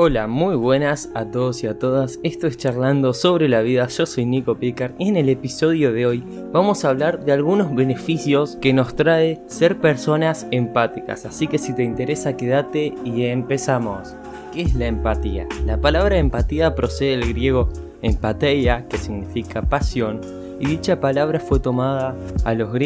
Hola, muy buenas a todos y a todas. Esto es Charlando sobre la vida. Yo soy Nico Picard y en el episodio de hoy vamos a hablar de algunos beneficios que nos trae ser personas empáticas. Así que si te interesa, quédate y empezamos. ¿Qué es la empatía? La palabra empatía procede del griego empateia, que significa pasión, y dicha palabra fue tomada a los griegos